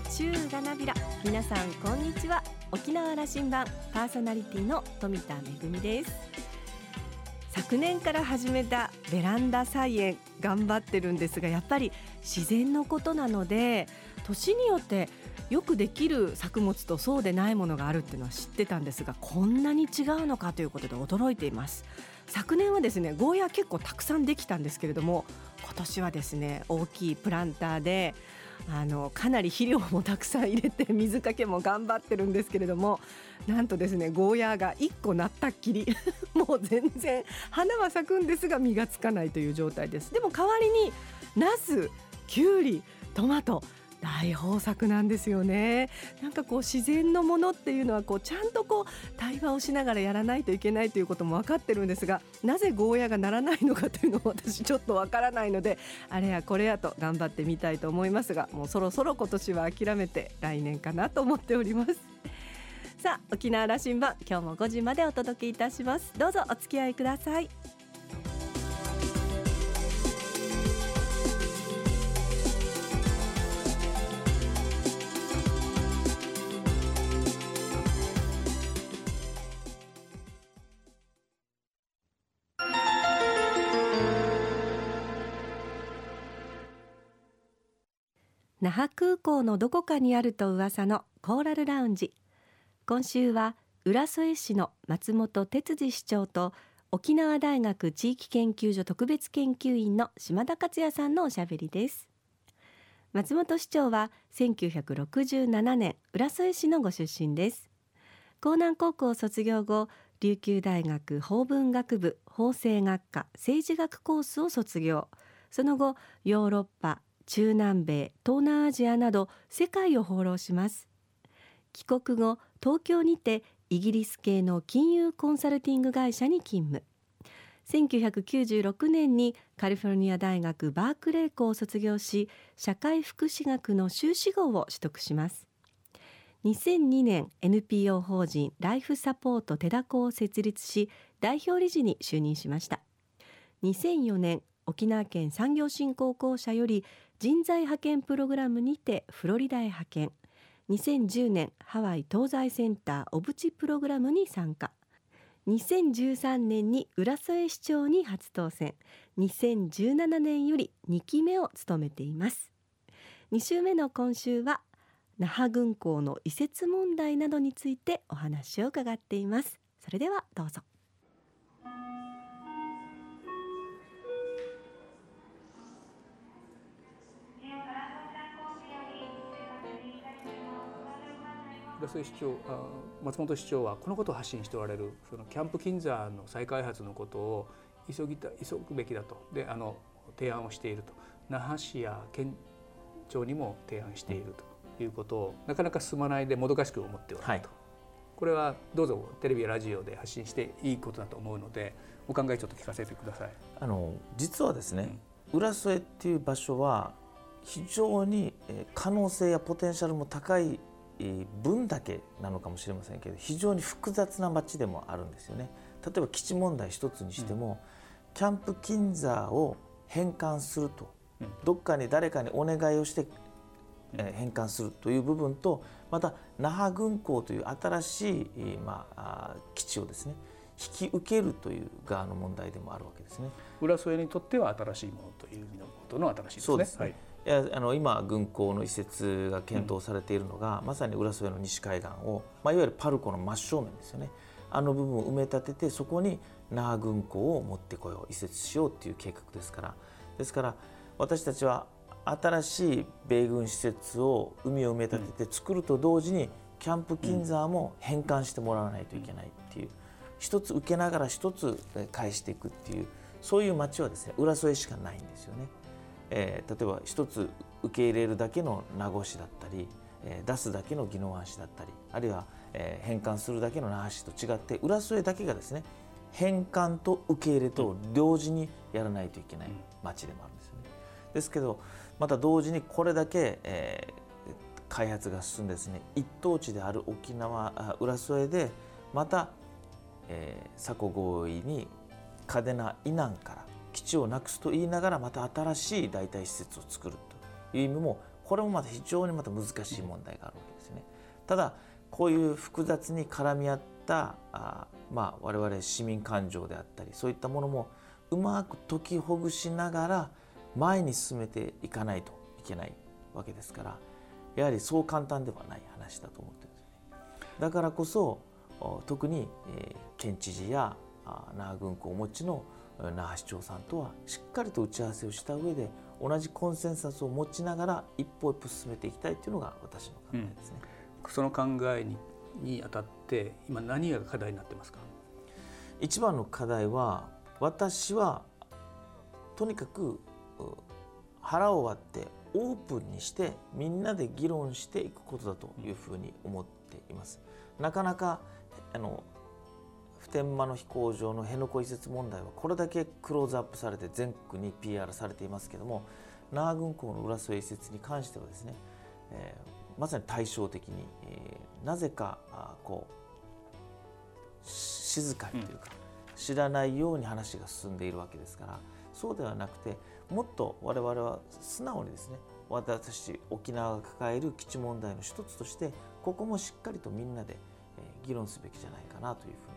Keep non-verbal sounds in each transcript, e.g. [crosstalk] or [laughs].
中がなびら。皆さんこんにちは。沖縄羅針盤パーソナリティの富田恵です。昨年から始めたベランダ菜園頑張ってるんですがやっぱり自然のことなので年によってよくできる作物とそうでないものがあるっていうのは知ってたんですがこんなに違うのかということで驚いています。昨年はですねゴーヤ結構たくさんできたんですけれども今年はですね大きいプランターであのかなり肥料もたくさん入れて水かけも頑張ってるんですけれどもなんとですねゴーヤーが1個なったっきり。[laughs] もう全然花は咲くんですが実がつかないという状態です。でも代わりにナスきゅうりトマト大豊作なんですよね。なんかこう自然のものっていうのはこうちゃんとこう対話をしながらやらないといけないということも分かってるんですがなぜゴーヤがならないのかというのも私ちょっと分からないので [laughs] あれやこれやと頑張ってみたいと思いますがもうそろそろ今年は諦めて来年かなと思っております。さあ沖縄羅針盤今日も5時までお届けいたします。どうぞお付き合いください。那覇空港のどこかにあると噂のコーラルラウンジ。今週は浦添市の松本哲司市長と沖縄大学地域研究所特別研究員の島田克也さんのおしゃべりです。松本市長は1967年浦添市のご出身です。江南高校卒業後琉球大学法文学部法政学科政治学コースを卒業。その後ヨーロッパ中南米東南アジアなど世界を放浪します。帰国後東京にてイギリス系の金融コンサルティング会社に勤務。1996年にカリフォルニア大学バークレー校を卒業し社会福祉学の修士号を取得します。2002年 NPO 法人ライフサポートテダコを設立し代表理事に就任しました。2004年沖縄県産業振興公社より人材派遣プログラムにてフロリダへ派遣。2010年ハワイ東西センターオブチプログラムに参加。2013年に浦添市長に初当選。2017年より2期目を務めています。2週目の今週は那覇軍港の移設問題などについてお話を伺っています。それではどうぞ。浦添市長松本市長はこのことを発信しておられるそのキャンプ金座の再開発のことを急ぎた急ぐべきだと。であの提案をしていると。那覇市や県庁にも提案しているということをなかなか進まないでもどかしく思っておられると、はい、これはどうぞテレビやラジオで発信していいことだと思うのでお考えちょっと聞かせてください。あの実はですね、うん、浦添っていう場所は非常に可能性やポテンシャルも高い分だけなのかもしれませんけど非常に複雑な町でもあるんですよね。例えば基地問題一つにしても、うん、キャンプ金座を返還すると、うん、どっかに誰かにお願いをして、えー、返還するという部分とまた那覇軍港という新しい、まあ、基地をですね引き受けるという側の問題でもあるわけですね。浦添にとっては新しいものという意味のことの新しいですね。ですねはいいやあの今軍港の移設が検討されているのが、うん、まさに浦添の西海岸を、まあ、いわゆるパルコの真正面ですよね。あの部分を埋め立ててそこに那覇軍港を持ってこよう移設しようっていう計画ですから。ですから私たちは新しい米軍施設を海を埋め立てて作ると同時にキャンプ金沢も返還してもらわないといけないっていう一つ受けながら一つ返していくっていうそういう町はですね浦添しかないんですよね。えー、例えば一つ受け入れるだけの名護市だったり、えー、出すだけの宜野湾市だったりあるいは、えー、返還するだけの那覇市と違って浦添だけがですね返還と受け入れと同時にやらないといけない町でもあるんですよね。ですけどまた同時にこれだけ、えー、開発が進んでですね一等地である沖縄浦添でまた、えー、佐古合意に嘉手納以南から基地をなくすと言いながらまた新しい代替施設を作るという意味もこれもまた非常にまた難しい問題があるわけですね。ただこういう複雑に絡み合ったあまあ我々市民感情であったりそういったものもうまく解きほぐしながら前に進めていかないといけないわけですからやはりそう簡単ではない話だと思ってるんですね。だからこそ特に、えー、県知事や那覇軍港をお持ちの那覇市長さんとはしっかりと打ち合わせをした上で同じコンセンサスを持ちながら一歩一歩進めていきたいというのが私の考えですね。うん、その考えににあたって今何が課題になってますか？一番の課題は私はとにかく腹を割ってオープンにしてみんなで議論していくことだというふうに思っています。なかなかあの普天間の飛行場の辺野古移設問題はこれだけクローズアップされて全国に PR されていますけども那覇軍港の浦添移設に関してはですね、えー、まさに対照的に、えー、なぜかあこう静かにというか、うん、知らないように話が進んでいるわけですからそうではなくてもっと我々は素直にですね私沖縄が抱える基地問題の一つとしてここもしっかりとみんなで議論すべきじゃないかなというふうに。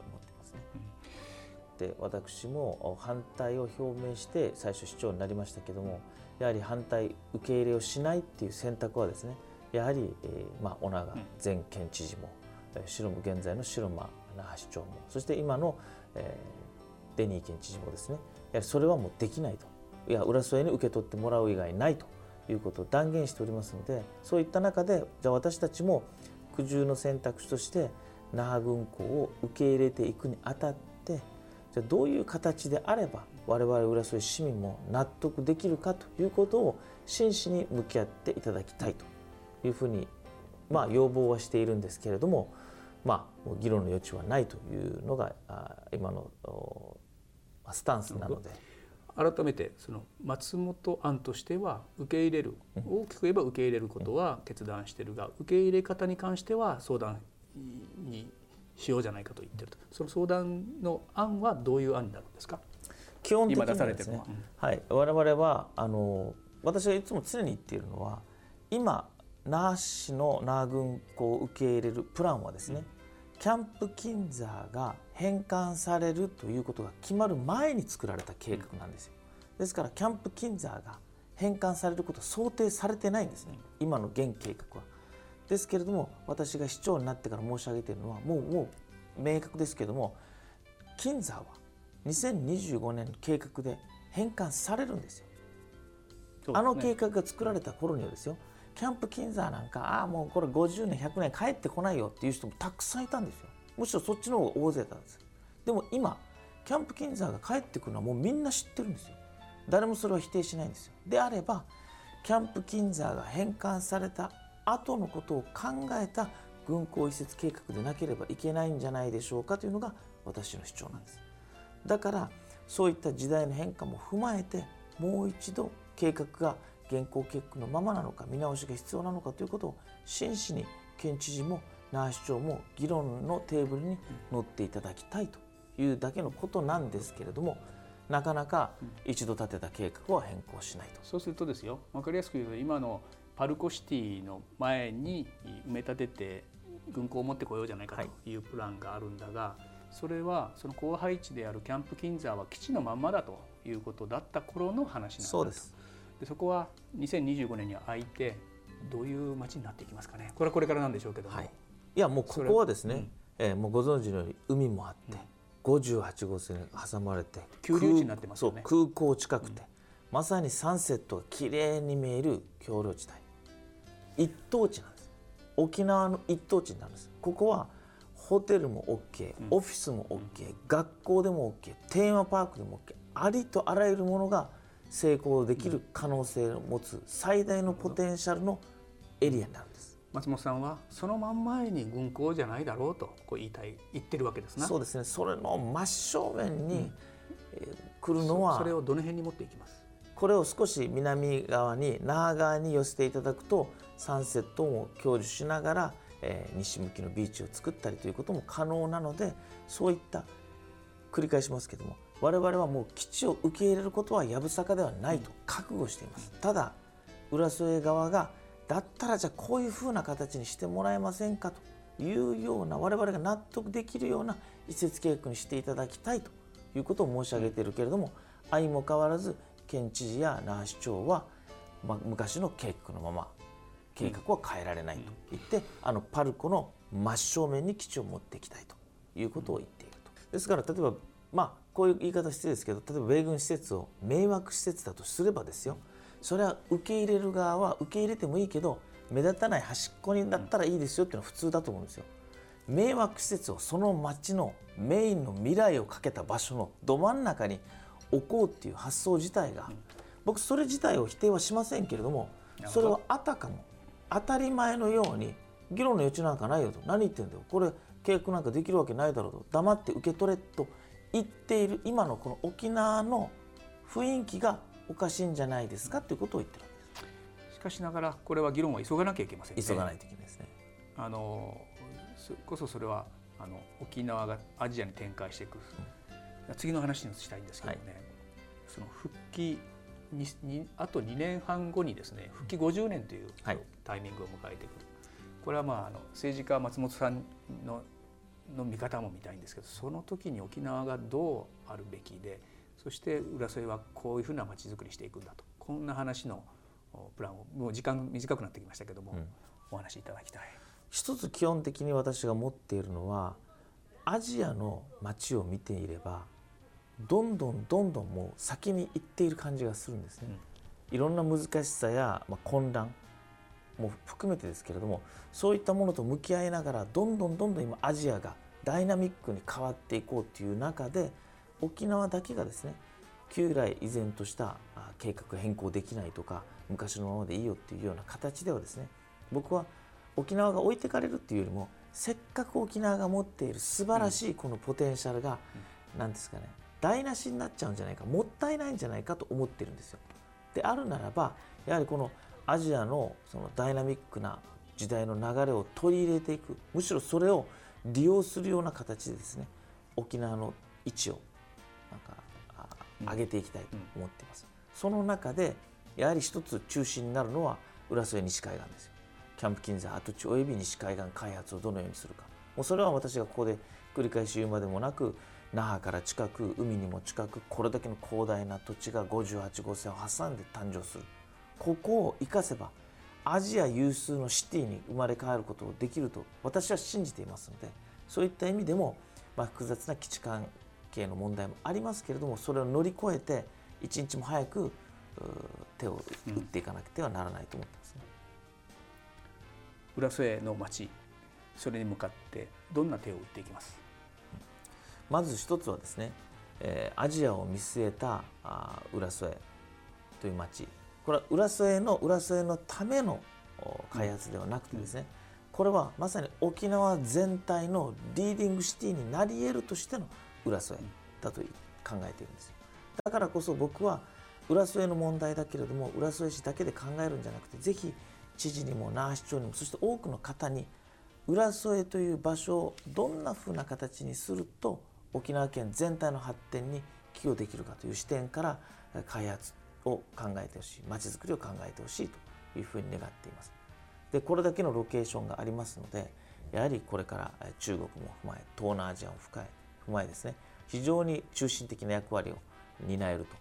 で私も反対を表明して最初市長になりましたけどもやはり反対受け入れをしないっていう選択はですねやはり、えー、まあ、小長前県知事も、うん、白間現在の白間那覇市長もそして今の、えー、デニー県知事もですねやはりそれはもうできないと。いや浦添に受け取ってもらう以外ないと。いうことを断言しておりますのでそういった中でじゃあ私たちも苦渋の選択肢として那覇軍港を受け入れていくにあたってじゃどういう形であれば我々浦添市民も納得できるかということを真摯に向き合っていただきたいというふうに、まあ、要望はしているんですけれども、まあ、議論の余地はないというのが今のスタンスなので。改めてその松本案としては受け入れる、大きく言えば受け入れることは決断してるが受け入れ方に関しては相談にしようじゃないかと言ってると。その相談の案はどういう案になるんですか？基本的にはですね、は。い、我々はあの私がいつも常に言っているのは今那覇市の那覇軍港を受け入れるプランはですね、うん、キャンプ金座が返還されるということが決まる前に作られた計画なんですよ。ですからキャンプ金座が返還されることは想定されてないんですね、今の現計画は。ですけれども私が市長になってから申し上げているのはもうもう明確ですけれども金座は2025年の計画で返還されるんですよ。すね、あの計画が作られた頃にはですよキャンプ金座なんかああもうこれ50年100年帰ってこないよっていう人もたくさんいたんですよ。むしろそっちの方が大勢だったんですでも今キャンプ金座が帰ってくるのはもうみんな知ってるんですよ。誰もそれは否定しないんですよ。であればキャンプ金座が返還された後のことを考えた軍港移設計画でなければいけないんじゃないでしょうかというのが私の主張なんですだからそういった時代の変化も踏まえてもう一度計画が現行計画のままなのか見直しが必要なのかということを真摯に県知事も那覇市長も議論のテーブルに乗っていただきたいというだけのことなんですけれどもなかなか一度立てた計画は変更しないと。そうするとですよ分かりやすく言うと今のパルコシティの前に埋め立てて軍港を持ってこようじゃないかというプランがあるんだが、はい、それはその高配置であるキャンプ金沢は基地のまんまだということだった頃の話なんだそうです。でそこは2025年には空いてどういう街になっていきますかね？これはこれからなんでしょうけども、はい、いやもうここはですね、うん、えー、もうご存知のように海もあって、うん、58号線挟まれて急流地になってますよね。空港近くて、うん、まさにサンセットがきれいに見える橋梁地帯一等地なんです。沖縄の一等地になるんです。ここはホテルも OK オフィスも OK、うん、学校でも OK テーマパークでも OK ありとあらゆるものが成功できる可能性を持つ最大のポテンシャルのエリアになるんです。松本さんはその真ん前に軍港じゃないだろうとこう言いたい言ってるわけですそうですね。それの真正面に、うん、えー、来るのはそれをどの辺に持っていきます？これを少し南側に那覇側に寄せていただくとサンセットも享受しながら、えー、西向きのビーチを作ったりということも可能なのでそういった繰り返しますけども我々はもう基地を受け入れることはやぶさかではないと覚悟しています。ただ浦添側がだったらじゃあこういうふうな形にしてもらえませんかというような我々が納得できるような移設計画にしていただきたいということを申し上げているけれども相も変わらず県知事や那覇市長は、まあ、昔の計画のまま計画は変えられないと言って、あのパルコの真正面に基地を持っていきたいということを言っていると。ですから例えばまあこういう言い方失礼ですけど例えば米軍施設を迷惑施設だとすればですよそれは受け入れる側は受け入れてもいいけど目立たない端っこにだったらいいですよっていうのは普通だと思うんですよ。迷惑施設をその町のメインの未来をかけた場所のど真ん中に置こうっていう発想自体が僕それ自体を否定はしませんけれどもそれはあたかも当たり前のように議論の余地なんかないよと。何言ってんだよ。これ契約なんかできるわけないだろうと。黙って受け取れと言っている今のこの沖縄の雰囲気がおかしいんじゃないですかということを言ってるわけです。しかしながらこれは議論は急がなきゃいけませんね。急がないといけないですね。あのこそそれはあの沖縄がアジアに展開していく、うん、次の話にしたいんですけどね、はい、その復帰ににあと2年半後にですね復帰50年というタイミングを迎えてくる、はい、これはまああの政治家松本さんのの見方も見たいんですけどその時に沖縄がどうあるべきでそして浦添はこういうふうな街づくりしていくんだとこんな話のプランをもう時間短くなってきましたけども、うん、お話しいただきたい。一つ基本的に私が持っているのはアジアの街を見ていればどんどんどんどんもう先に行っている感じがするんですね。うん、いろんな難しさや、まあ、混乱も含めてですけれどもそういったものと向き合いながらどんどんどんどん今アジアがダイナミックに変わっていこうという中で沖縄だけがですね旧来依然とした計画変更できないとか昔のままでいいよっていうような形ではですね僕は沖縄が置いてかれるっていうよりもせっかく沖縄が持っている素晴らしいこのポテンシャルが何、うん、ですかね台無しになっちゃうんじゃないかもったいないんじゃないかと思ってるんですよ。であるならばやはりこのアジアのそのダイナミックな時代の流れを取り入れていく。むしろそれを利用するような形でですね沖縄の位置をなんか上げていきたいと思っています、うん、その中でやはり一つ中心になるのは浦添西海岸ですよ。キャンプ金山跡地および西海岸開発をどのようにするか。もうそれは私がここで繰り返し言うまでもなく那覇から近く海にも近くこれだけの広大な土地が58号線を挟んで誕生する。ここを生かせばアジア有数のシティに生まれ変わることができると私は信じていますのでそういった意味でも、まあ、複雑な基地関係の問題もありますけれどもそれを乗り越えて一日も早く手を打っていかなくてはならないと思ってますね。浦添の町それに向かってどんな手を打っていきます？まず一つはですね、えー、アジアを見据えたあ浦添という町これは浦添の浦添のための開発ではなくてですね、これはまさに沖縄全体のリーディングシティになり得るとしての浦添だと考えているんです。だからこそ僕は浦添の問題だけれども浦添市だけで考えるんじゃなくてぜひ知事にも那覇市長にもそして多くの方に浦添という場所をどんなふうな形にすると沖縄県全体の発展に寄与できるかという視点から開発を考えてほしいまちづくりを考えてほしいというふうに願っています。でこれだけのロケーションがありますのでやはりこれから中国も踏まえ東南アジアも踏まえですね非常に中心的な役割を担えると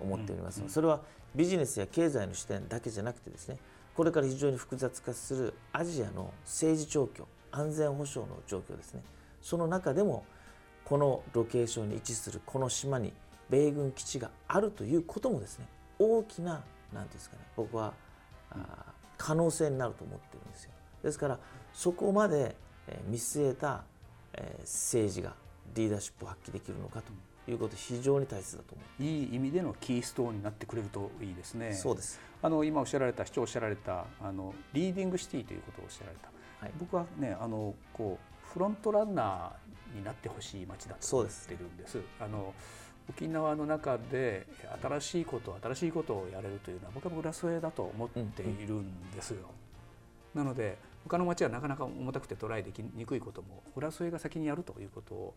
思っております、それはビジネスや経済の視点だけじゃなくてですねこれから非常に複雑化するアジアの政治状況安全保障の状況ですねその中でもこのロケーションに位置するこの島に米軍基地があるということもですね大きな何ですかね僕はあ可能性になると思ってるんですよ。ですからそこまで見据えた政治がリーダーシップを発揮できるのかということ非常に大切だと思う。いい意味でのキーストーンになってくれるといいですね。そうです。あの今おっしゃられた市長おっしゃられたあのリーディングシティということをおっしゃられた、はい、僕はねあのこうフロントランナーになってほしい街だと思ってるんです。あの沖縄の中で新しいこと新しいことをやれるというのは僕は浦添だと思っているんですよ。うんうん、なので他の町はなかなか重たくてトライできにくいことも浦添が先にやるということを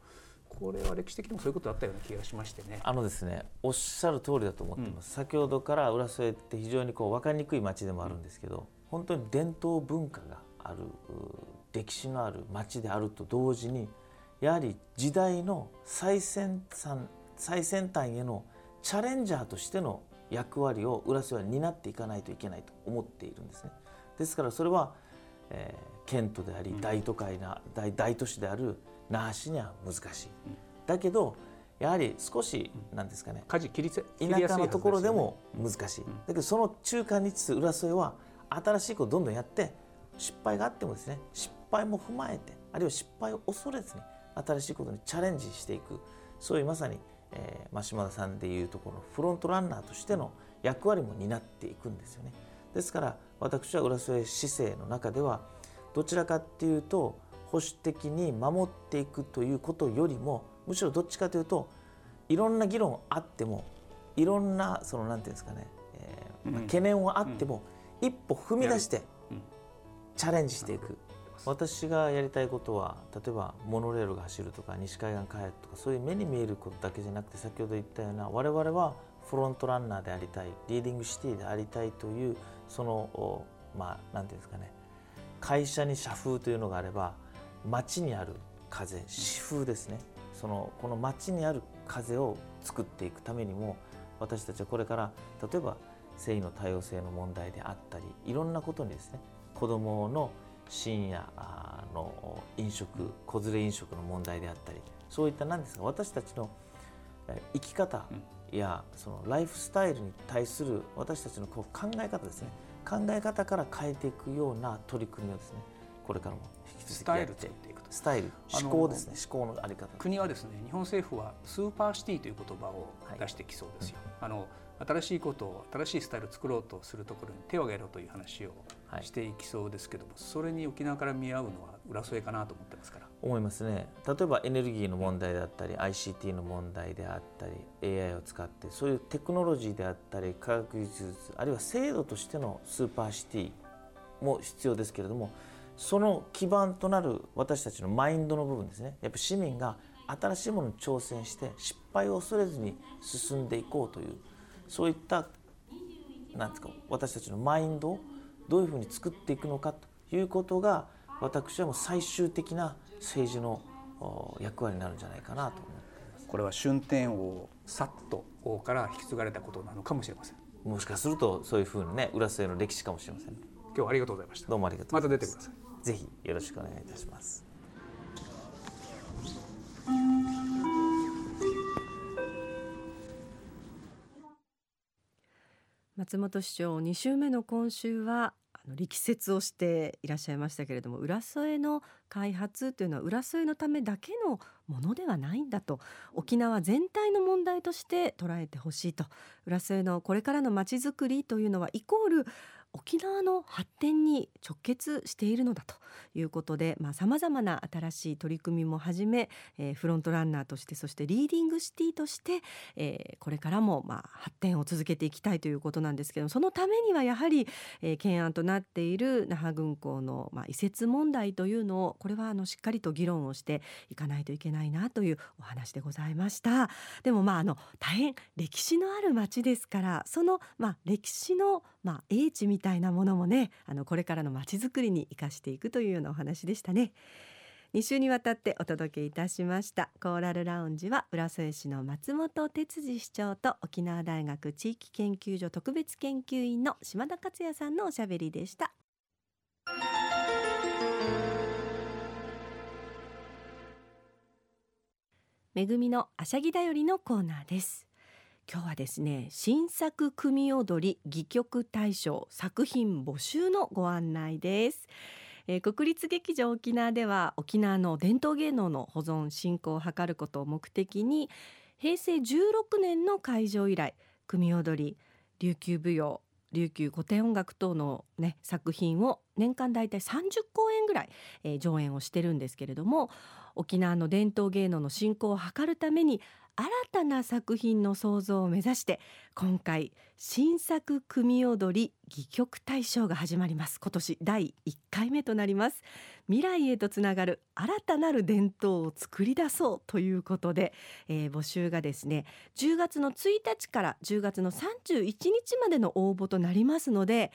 これは歴史的にもそういうことだったような気がしましてね。あのですねおっしゃる通りだと思ってます。うん、先ほどから浦添って非常にこう分かりにくい町でもあるんですけど、本当に伝統文化がある歴史のある町であると同時にやはり時代の最先端最先端へのチャレンジャーとしての役割を浦添は担っていかないといけないと思っているんですね。ですからそれは、えー、県都であり大都会な大大都市である那覇市には難しい。だけどやはり少し何ですかね舵切り田舎のところでも難しい、だけどその中間に位置する浦添は新しいことをどんどんやって失敗があってもですね失敗も踏まえてあるいは失敗を恐れずに新しいことにチャレンジしていく。そういうまさに、えーまあ、島田さんでいうところのフロントランナーとしての役割も担っていくんですよね。ですから私は浦添市政の中ではどちらかっていうと保守的に守っていくということよりもむしろどっちかというといろんな議論あってもいろんなそのなんていうんですかね、えーまあ、懸念はあっても、一歩踏み出してチャレンジしていく。私がやりたいことは例えばモノレールが走るとか西海岸開発とかそういう目に見えることだけじゃなくて先ほど言ったような我々はフロントランナーでありたいリーディングシティでありたいというそのまあ何て言うんですかね。会社に社風というのがあれば街にある風私風ですね。そのこの街にある風を作っていくためにも私たちはこれから例えば性の多様性の問題であったりいろんなことにですね子どもの深夜の飲食子連れ飲食の問題であったりそういった何ですか私たちの生き方やそのライフスタイルに対する私たちのこう考え方ですね。考え方から変えていくような取り組みをですねこれからも引き続きやっていくスタイル思考ですね。思考のあり方。国はですね日本政府はスーパーシティという言葉を出してきそうですよ、はいうん、あの新しいことを新しいスタイルを作ろうとするところに手を挙げろという話をしていきそうですけども、はい、それに沖縄から見合うのは浦添かなと思ってますから。思いますね。例えばエネルギーの問題であったり ICT の問題であったり AI を使ってそういうテクノロジーであったり科学技術あるいは制度としてのスーパーシティも必要ですけれどもその基盤となる私たちのマインドの部分ですね。やっぱ市民が新しいものに挑戦して失敗を恐れずに進んでいこうというそういったなんですか私たちのマインドをどういうふうに作っていくのかということが私はもう最終的な政治の役割になるんじゃないかなと思ってますこれは春天王サット王から引き継がれたことなのかもしれません。もしかするとそういうふうにね浦添の歴史かもしれません、今日はありがとうございました。どうもありがとうまた出てください。ぜひよろしくお願いいたします松本市長2週目の今週はあの力説をしていらっしゃいましたけれども浦添の開発というのは浦添のためだけのものではないんだと沖縄全体の問題として捉えてほしいと浦添のこれからのまちづくりというのはイコール沖縄の発展に直結しているのだということでさまざ、まな新しい取り組みもはじめ、えー、フロントランナーとしてそしてリーディングシティとして、えー、これからもまあ発展を続けていきたいということなんですけどそのためにはやはり、えー、懸案となっている那覇軍港の、まあ、移設問題というのをこれはあのしっかりと議論をしていかないといけないなというお話でございました。でもまああの大変歴史のある町ですからそのまあ歴史のまあ英知みたいなものもねあのこれからの町づくりに生かしていくというようなお話でしたね。2週にわたってお届けいたしました。コーラルラウンジは浦添市の松本哲司市長と沖縄大学地域研究所特別研究員の島田克也さんのおしゃべりでした。めぐみのあしゃぎだよりのコーナーです。今日はですね新作組踊り戯曲大賞作品募集のご案内です、えー、国立劇場沖縄では沖縄の伝統芸能の保存振興を図ることを目的に平成16年の会場以来組踊り琉球舞踊琉球古典音楽等の、ね、作品を年間大体30公演ぐらい、えー、上演をしてるんですけれども沖縄の伝統芸能の振興を図るために新たな作品の創造を目指して今回新作組踊り戯曲大賞が始まります。今年第1回目となります。未来へとつながる新たなる伝統を作り出そうということで、えー、募集がですね10月の1日から10月の31日までの応募となりますので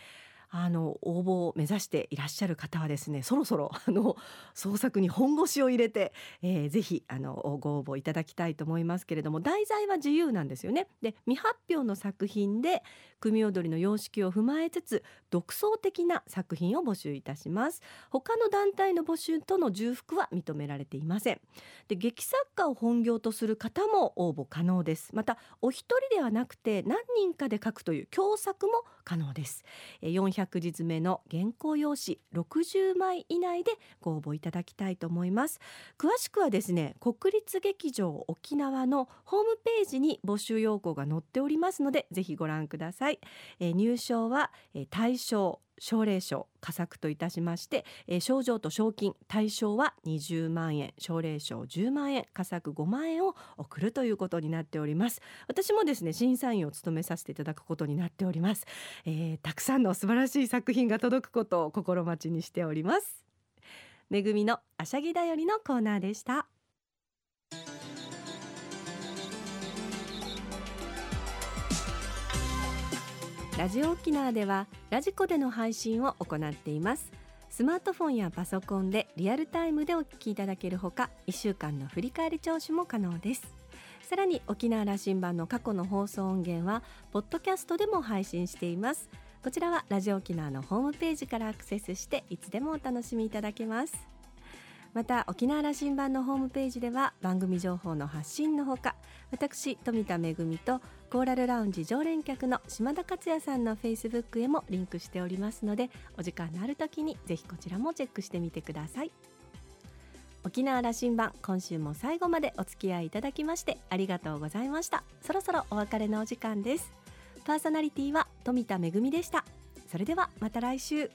あの応募を目指していらっしゃる方はですねそろそろあの創作に本腰を入れて、えー、ぜひあのご応募いただきたいと思いますけれども題材は自由なんですよね。で未発表の作品で組踊りの様式を踏まえつつ独創的な作品を募集いたします。他の団体の募集との重複は認められていません。で劇作家を本業とする方も応募可能です。またお一人ではなくて何人かで書くという共作も可能です。400字詰めの原稿用紙60枚以内でご応募いただきたいと思います。詳しくはですね国立劇場沖縄のホームページに募集要項が載っておりますのでぜひご覧ください、え、入賞は、えー、大賞奨励賞佳作といたしまして、えー、賞状と賞金対象は20万円奨励賞10万円佳作5万円を送るということになっております。私もですね審査員を務めさせていただくことになっております、えー、たくさんの素晴らしい作品が届くことを心待ちにしております。めぐみのあしゃぎだよりのコーナーでした。ラジオ沖縄ではラジコでの配信を行っています。スマートフォンやパソコンでリアルタイムでお聞きいただけるほか1週間の振り返り聴取も可能です。さらに沖縄羅針盤の過去の放送音源はポッドキャストでも配信しています。こちらはラジオ沖縄のホームページからアクセスしていつでもお楽しみいただけます。また沖縄羅針盤のホームページでは番組情報の発信のほか私富田恵とコーラルラウンジ常連客の島田克也さんのフェイスブックへもリンクしておりますのでお時間のある時にぜひこちらもチェックしてみてください。沖縄羅針盤今週も最後までお付き合いいただきましてありがとうございました。そろそろお別れのお時間です。パーソナリティは富田恵でした。それではまた来週。